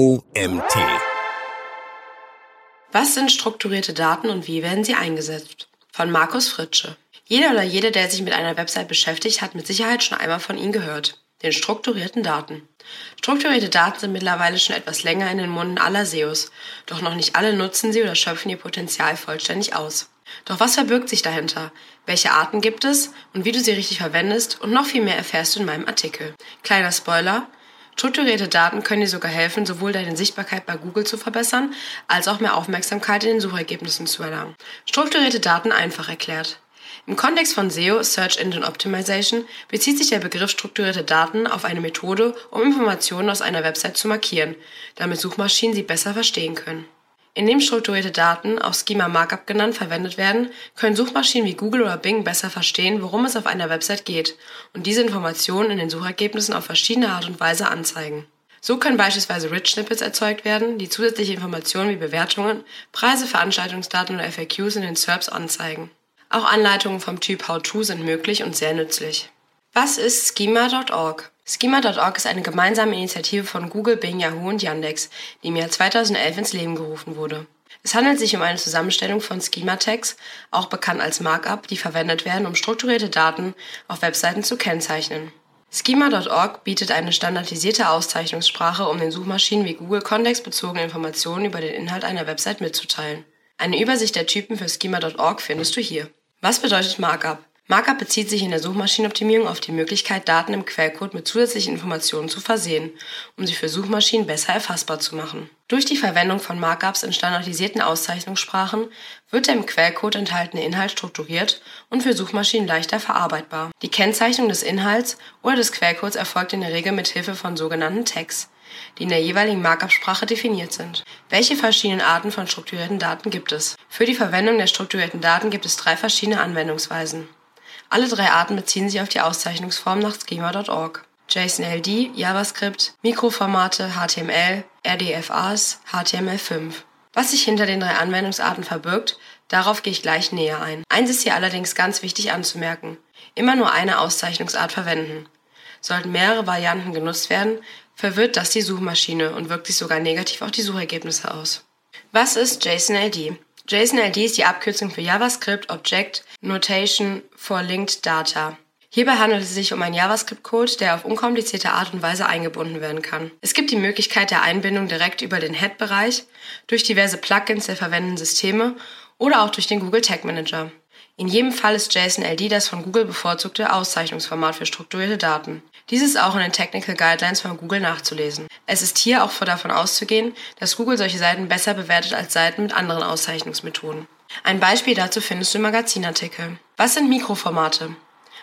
OMT. Was sind strukturierte Daten und wie werden sie eingesetzt? Von Markus Fritsche. Jeder oder jede, der sich mit einer Website beschäftigt, hat mit Sicherheit schon einmal von ihnen gehört. Den strukturierten Daten. Strukturierte Daten sind mittlerweile schon etwas länger in den Munden aller SEOs, doch noch nicht alle nutzen sie oder schöpfen ihr Potenzial vollständig aus. Doch was verbirgt sich dahinter? Welche Arten gibt es und wie du sie richtig verwendest und noch viel mehr erfährst du in meinem Artikel. Kleiner Spoiler, Strukturierte Daten können dir sogar helfen, sowohl deine Sichtbarkeit bei Google zu verbessern, als auch mehr Aufmerksamkeit in den Suchergebnissen zu erlangen. Strukturierte Daten einfach erklärt. Im Kontext von SEO, Search Engine Optimization, bezieht sich der Begriff strukturierte Daten auf eine Methode, um Informationen aus einer Website zu markieren, damit Suchmaschinen sie besser verstehen können. Indem strukturierte Daten, auch Schema Markup genannt, verwendet werden, können Suchmaschinen wie Google oder Bing besser verstehen, worum es auf einer Website geht und diese Informationen in den Suchergebnissen auf verschiedene Art und Weise anzeigen. So können beispielsweise Rich Snippets erzeugt werden, die zusätzliche Informationen wie Bewertungen, Preise, Veranstaltungsdaten oder FAQs in den SERPs anzeigen. Auch Anleitungen vom Typ How-To sind möglich und sehr nützlich. Was ist Schema.org? Schema.org ist eine gemeinsame Initiative von Google, Bing, Yahoo und Yandex, die im Jahr 2011 ins Leben gerufen wurde. Es handelt sich um eine Zusammenstellung von Schema-Tags, auch bekannt als Markup, die verwendet werden, um strukturierte Daten auf Webseiten zu kennzeichnen. Schema.org bietet eine standardisierte Auszeichnungssprache, um den Suchmaschinen wie Google kontextbezogene Informationen über den Inhalt einer Website mitzuteilen. Eine Übersicht der Typen für Schema.org findest du hier. Was bedeutet Markup? Markup bezieht sich in der Suchmaschinenoptimierung auf die Möglichkeit, Daten im Quellcode mit zusätzlichen Informationen zu versehen, um sie für Suchmaschinen besser erfassbar zu machen. Durch die Verwendung von Markups in standardisierten Auszeichnungssprachen wird der im Quellcode enthaltene Inhalt strukturiert und für Suchmaschinen leichter verarbeitbar. Die Kennzeichnung des Inhalts oder des Quellcodes erfolgt in der Regel mit Hilfe von sogenannten Tags die in der jeweiligen Markup-Sprache definiert sind. Welche verschiedenen Arten von strukturierten Daten gibt es? Für die Verwendung der strukturierten Daten gibt es drei verschiedene Anwendungsweisen. Alle drei Arten beziehen sich auf die Auszeichnungsform nach schema.org. JSON-LD, JavaScript, Mikroformate, HTML, RDFAs, HTML5. Was sich hinter den drei Anwendungsarten verbirgt, darauf gehe ich gleich näher ein. Eins ist hier allerdings ganz wichtig anzumerken. Immer nur eine Auszeichnungsart verwenden. Sollten mehrere Varianten genutzt werden, verwirrt das die Suchmaschine und wirkt sich sogar negativ auf die Suchergebnisse aus. Was ist JSON-LD? JSON-LD ist die Abkürzung für JavaScript Object Notation for Linked Data. Hierbei handelt es sich um einen JavaScript-Code, der auf unkomplizierte Art und Weise eingebunden werden kann. Es gibt die Möglichkeit der Einbindung direkt über den Head-Bereich, durch diverse Plugins der verwendeten Systeme oder auch durch den Google Tag Manager. In jedem Fall ist JSON-LD das von Google bevorzugte Auszeichnungsformat für strukturierte Daten. Dies ist auch in den Technical Guidelines von Google nachzulesen. Es ist hier auch davon auszugehen, dass Google solche Seiten besser bewertet als Seiten mit anderen Auszeichnungsmethoden. Ein Beispiel dazu findest du im Magazinartikel. Was sind Mikroformate?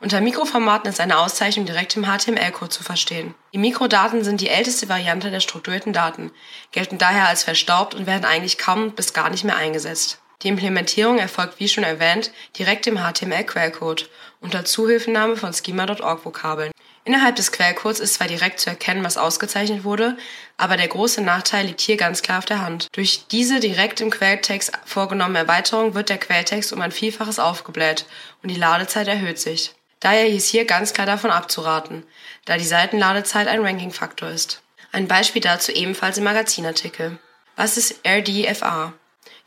Unter Mikroformaten ist eine Auszeichnung direkt im HTML-Code zu verstehen. Die Mikrodaten sind die älteste Variante der strukturierten Daten, gelten daher als verstaubt und werden eigentlich kaum bis gar nicht mehr eingesetzt. Die Implementierung erfolgt wie schon erwähnt direkt im HTML-Quellcode unter Zuhilfenahme von Schema.org-Vokabeln. Innerhalb des Quellcodes ist zwar direkt zu erkennen, was ausgezeichnet wurde, aber der große Nachteil liegt hier ganz klar auf der Hand. Durch diese direkt im Quelltext vorgenommene Erweiterung wird der Quelltext um ein Vielfaches aufgebläht und die Ladezeit erhöht sich. Daher ist hier ganz klar davon abzuraten, da die Seitenladezeit ein Rankingfaktor ist. Ein Beispiel dazu ebenfalls im Magazinartikel. Was ist RDFA?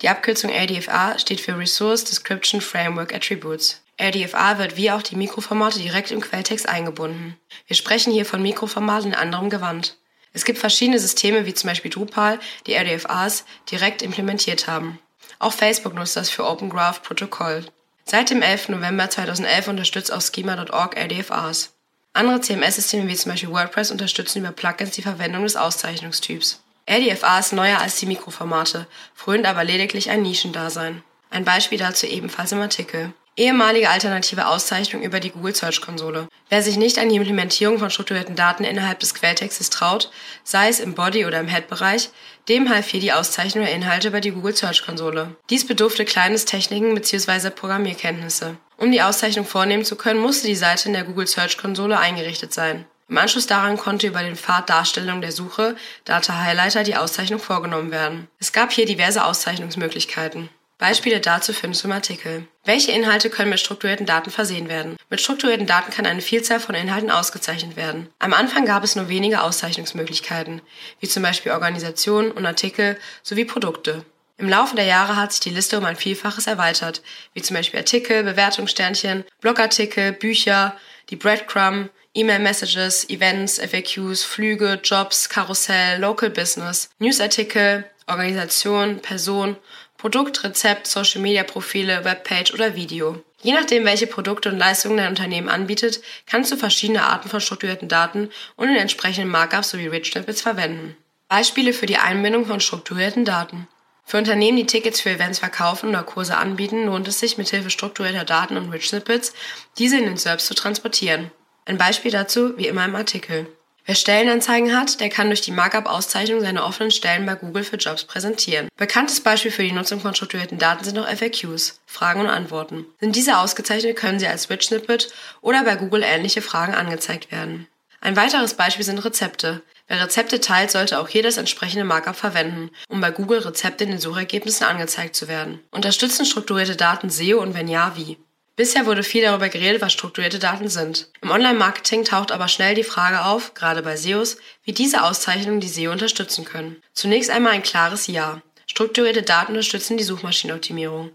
Die Abkürzung RDFA steht für Resource Description Framework Attributes. RDFA wird wie auch die Mikroformate direkt im Quelltext eingebunden. Wir sprechen hier von Mikroformaten in anderem Gewand. Es gibt verschiedene Systeme wie zum Beispiel Drupal, die RDFAs direkt implementiert haben. Auch Facebook nutzt das für Open Graph Protocol. Seit dem 11. November 2011 unterstützt auch Schema.org RDFAs. Andere CMS-Systeme wie zum Beispiel WordPress unterstützen über Plugins die Verwendung des Auszeichnungstyps. RDFA ist neuer als die Mikroformate, frönt aber lediglich ein Nischendasein. Ein Beispiel dazu ebenfalls im Artikel. Ehemalige alternative Auszeichnung über die Google Search Konsole. Wer sich nicht an die Implementierung von strukturierten Daten innerhalb des Quelltextes traut, sei es im Body- oder im Head-Bereich, dem half hier die Auszeichnung der Inhalte über die Google Search Konsole. Dies bedurfte kleines Techniken bzw. Programmierkenntnisse. Um die Auszeichnung vornehmen zu können, musste die Seite in der Google Search Konsole eingerichtet sein. Im Anschluss daran konnte über den Pfad Darstellung der Suche Data Highlighter die Auszeichnung vorgenommen werden. Es gab hier diverse Auszeichnungsmöglichkeiten. Beispiele dazu findest du im Artikel. Welche Inhalte können mit strukturierten Daten versehen werden? Mit strukturierten Daten kann eine Vielzahl von Inhalten ausgezeichnet werden. Am Anfang gab es nur wenige Auszeichnungsmöglichkeiten, wie zum Beispiel Organisationen und Artikel sowie Produkte. Im Laufe der Jahre hat sich die Liste um ein Vielfaches erweitert, wie zum Beispiel Artikel, Bewertungssternchen, Blogartikel, Bücher, die Breadcrumb, E-Mail-Messages, Events, FAQs, Flüge, Jobs, Karussell, Local Business, Newsartikel, Organisation, Person Produkt, Rezept, Social-Media-Profile, Webpage oder Video. Je nachdem, welche Produkte und Leistungen dein Unternehmen anbietet, kannst du verschiedene Arten von strukturierten Daten und den entsprechenden Markups sowie Rich Snippets verwenden. Beispiele für die Einbindung von strukturierten Daten. Für Unternehmen, die Tickets für Events verkaufen oder Kurse anbieten, lohnt es sich, mithilfe strukturierter Daten und Rich Snippets diese in den SERPs zu transportieren. Ein Beispiel dazu wie immer im Artikel. Wer Stellenanzeigen hat, der kann durch die Markup-Auszeichnung seine offenen Stellen bei Google für Jobs präsentieren. Bekanntes Beispiel für die Nutzung von strukturierten Daten sind auch FAQs, Fragen und Antworten. Sind diese ausgezeichnet, können sie als Rich Snippet oder bei Google ähnliche Fragen angezeigt werden. Ein weiteres Beispiel sind Rezepte. Wer Rezepte teilt, sollte auch hier das entsprechende Markup verwenden, um bei Google Rezepte in den Suchergebnissen angezeigt zu werden. Unterstützen strukturierte Daten SEO und wenn ja, wie? Bisher wurde viel darüber geredet, was strukturierte Daten sind. Im Online-Marketing taucht aber schnell die Frage auf, gerade bei SEOs, wie diese Auszeichnungen die SEO unterstützen können. Zunächst einmal ein klares Ja. Strukturierte Daten unterstützen die Suchmaschinenoptimierung.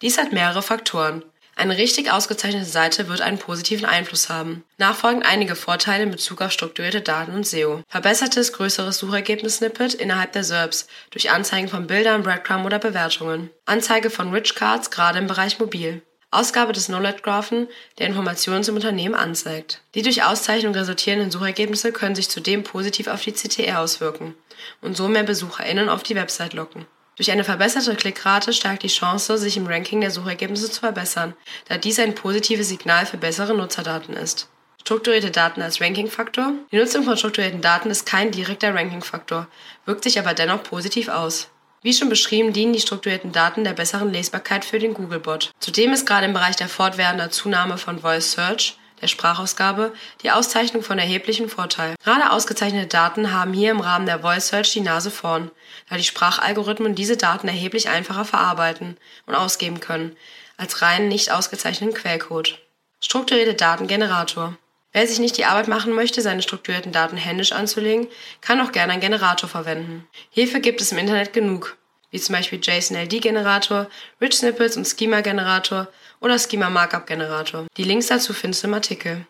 Dies hat mehrere Faktoren. Eine richtig ausgezeichnete Seite wird einen positiven Einfluss haben. Nachfolgend einige Vorteile in Bezug auf strukturierte Daten und SEO. Verbessertes, größeres Suchergebnis-Snippet innerhalb der SERPs durch Anzeigen von Bildern, Breadcrumb oder Bewertungen. Anzeige von Rich Cards gerade im Bereich Mobil. Ausgabe des Knowledge-Graphen, der Informationen zum Unternehmen anzeigt. Die durch Auszeichnung resultierenden Suchergebnisse können sich zudem positiv auf die CTR auswirken und so mehr BesucherInnen auf die Website locken. Durch eine verbesserte Klickrate steigt die Chance, sich im Ranking der Suchergebnisse zu verbessern, da dies ein positives Signal für bessere Nutzerdaten ist. Strukturierte Daten als Rankingfaktor. Die Nutzung von strukturierten Daten ist kein direkter Rankingfaktor, wirkt sich aber dennoch positiv aus. Wie schon beschrieben, dienen die strukturierten Daten der besseren Lesbarkeit für den Googlebot. Zudem ist gerade im Bereich der fortwährenden Zunahme von Voice Search, der Sprachausgabe, die Auszeichnung von erheblichem Vorteil. Gerade ausgezeichnete Daten haben hier im Rahmen der Voice Search die Nase vorn, da die Sprachalgorithmen diese Daten erheblich einfacher verarbeiten und ausgeben können, als rein nicht ausgezeichneten Quellcode. Strukturierte Datengenerator. Wer sich nicht die Arbeit machen möchte, seine strukturierten Daten händisch anzulegen, kann auch gerne einen Generator verwenden. Hierfür gibt es im Internet genug, wie zum Beispiel JSON-LD-Generator, Rich Snippets und Schema-Generator oder Schema-Markup-Generator. Die Links dazu findest du im Artikel.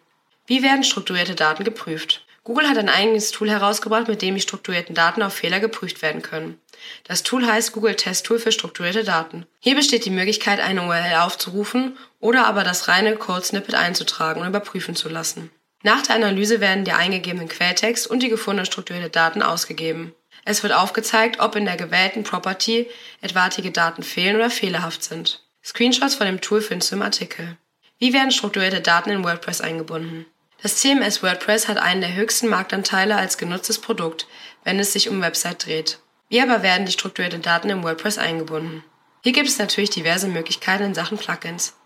Wie werden strukturierte Daten geprüft? Google hat ein eigenes Tool herausgebracht, mit dem die strukturierten Daten auf Fehler geprüft werden können. Das Tool heißt Google Test Tool für strukturierte Daten. Hier besteht die Möglichkeit, eine URL aufzurufen oder aber das reine Code-Snippet einzutragen und überprüfen zu lassen. Nach der Analyse werden der eingegebene Quelltext und die gefundenen strukturierte Daten ausgegeben. Es wird aufgezeigt, ob in der gewählten Property etwaige Daten fehlen oder fehlerhaft sind. Screenshots von dem Tool findest du im Artikel. Wie werden strukturierte Daten in WordPress eingebunden? Das CMS WordPress hat einen der höchsten Marktanteile als genutztes Produkt, wenn es sich um Website dreht. Wie aber werden die strukturierten Daten in WordPress eingebunden? Hier gibt es natürlich diverse Möglichkeiten in Sachen Plugins.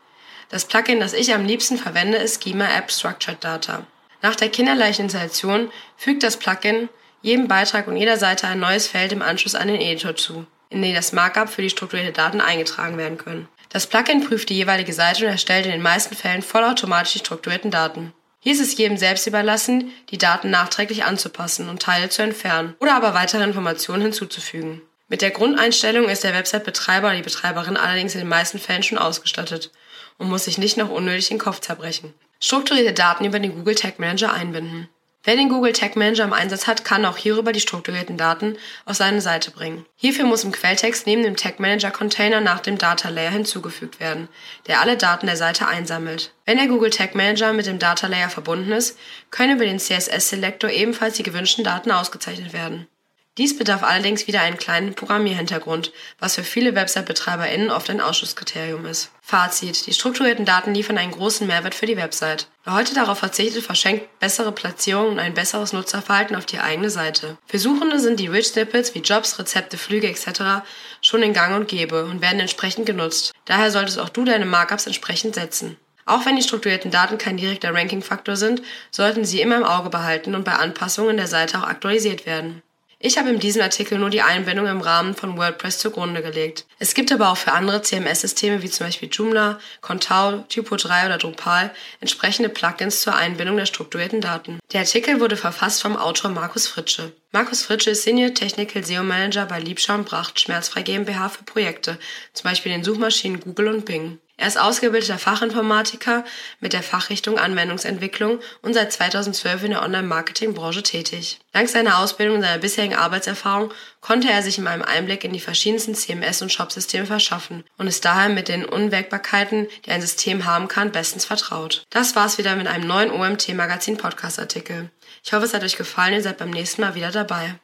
Das Plugin, das ich am liebsten verwende, ist Schema App Structured Data. Nach der kinderleichten Installation fügt das Plugin jedem Beitrag und jeder Seite ein neues Feld im Anschluss an den Editor zu, in den das Markup für die strukturierte Daten eingetragen werden können. Das Plugin prüft die jeweilige Seite und erstellt in den meisten Fällen vollautomatisch die strukturierten Daten. Hier ist es jedem selbst überlassen, die Daten nachträglich anzupassen und Teile zu entfernen oder aber weitere Informationen hinzuzufügen. Mit der Grundeinstellung ist der Website-Betreiber oder die Betreiberin allerdings in den meisten Fällen schon ausgestattet und muss sich nicht noch unnötig den Kopf zerbrechen. Strukturierte Daten über den Google Tag Manager einbinden. Wer den Google Tag Manager im Einsatz hat, kann auch hierüber die strukturierten Daten auf seine Seite bringen. Hierfür muss im Quelltext neben dem Tag Manager Container nach dem Data Layer hinzugefügt werden, der alle Daten der Seite einsammelt. Wenn der Google Tag Manager mit dem Data Layer verbunden ist, können über den CSS Selector ebenfalls die gewünschten Daten ausgezeichnet werden. Dies bedarf allerdings wieder einen kleinen Programmierhintergrund, was für viele Website-BetreiberInnen oft ein Ausschlusskriterium ist. Fazit. Die strukturierten Daten liefern einen großen Mehrwert für die Website. Wer heute darauf verzichtet, verschenkt bessere Platzierungen und ein besseres Nutzerverhalten auf die eigene Seite. Für Suchende sind die Rich Snippets wie Jobs, Rezepte, Flüge etc. schon in Gang und Gäbe und werden entsprechend genutzt. Daher solltest auch du deine Markups entsprechend setzen. Auch wenn die strukturierten Daten kein direkter Ranking-Faktor sind, sollten sie immer im Auge behalten und bei Anpassungen der Seite auch aktualisiert werden. Ich habe in diesem Artikel nur die Einbindung im Rahmen von WordPress zugrunde gelegt. Es gibt aber auch für andere CMS-Systeme wie zum Beispiel Joomla, Contao, Typo3 oder Drupal entsprechende Plugins zur Einbindung der strukturierten Daten. Der Artikel wurde verfasst vom Autor Markus Fritsche. Markus Fritsche ist Senior Technical SEO Manager bei Liebschau und Bracht Schmerzfrei GmbH für Projekte, zum Beispiel den Suchmaschinen Google und Bing. Er ist ausgebildeter Fachinformatiker mit der Fachrichtung Anwendungsentwicklung und seit 2012 in der Online-Marketing-Branche tätig. Dank seiner Ausbildung und seiner bisherigen Arbeitserfahrung konnte er sich in einem Einblick in die verschiedensten CMS- und Shop-Systeme verschaffen und ist daher mit den Unwägbarkeiten, die ein System haben kann, bestens vertraut. Das war's wieder mit einem neuen OMT Magazin Podcast Artikel. Ich hoffe, es hat euch gefallen, ihr seid beim nächsten Mal wieder dabei.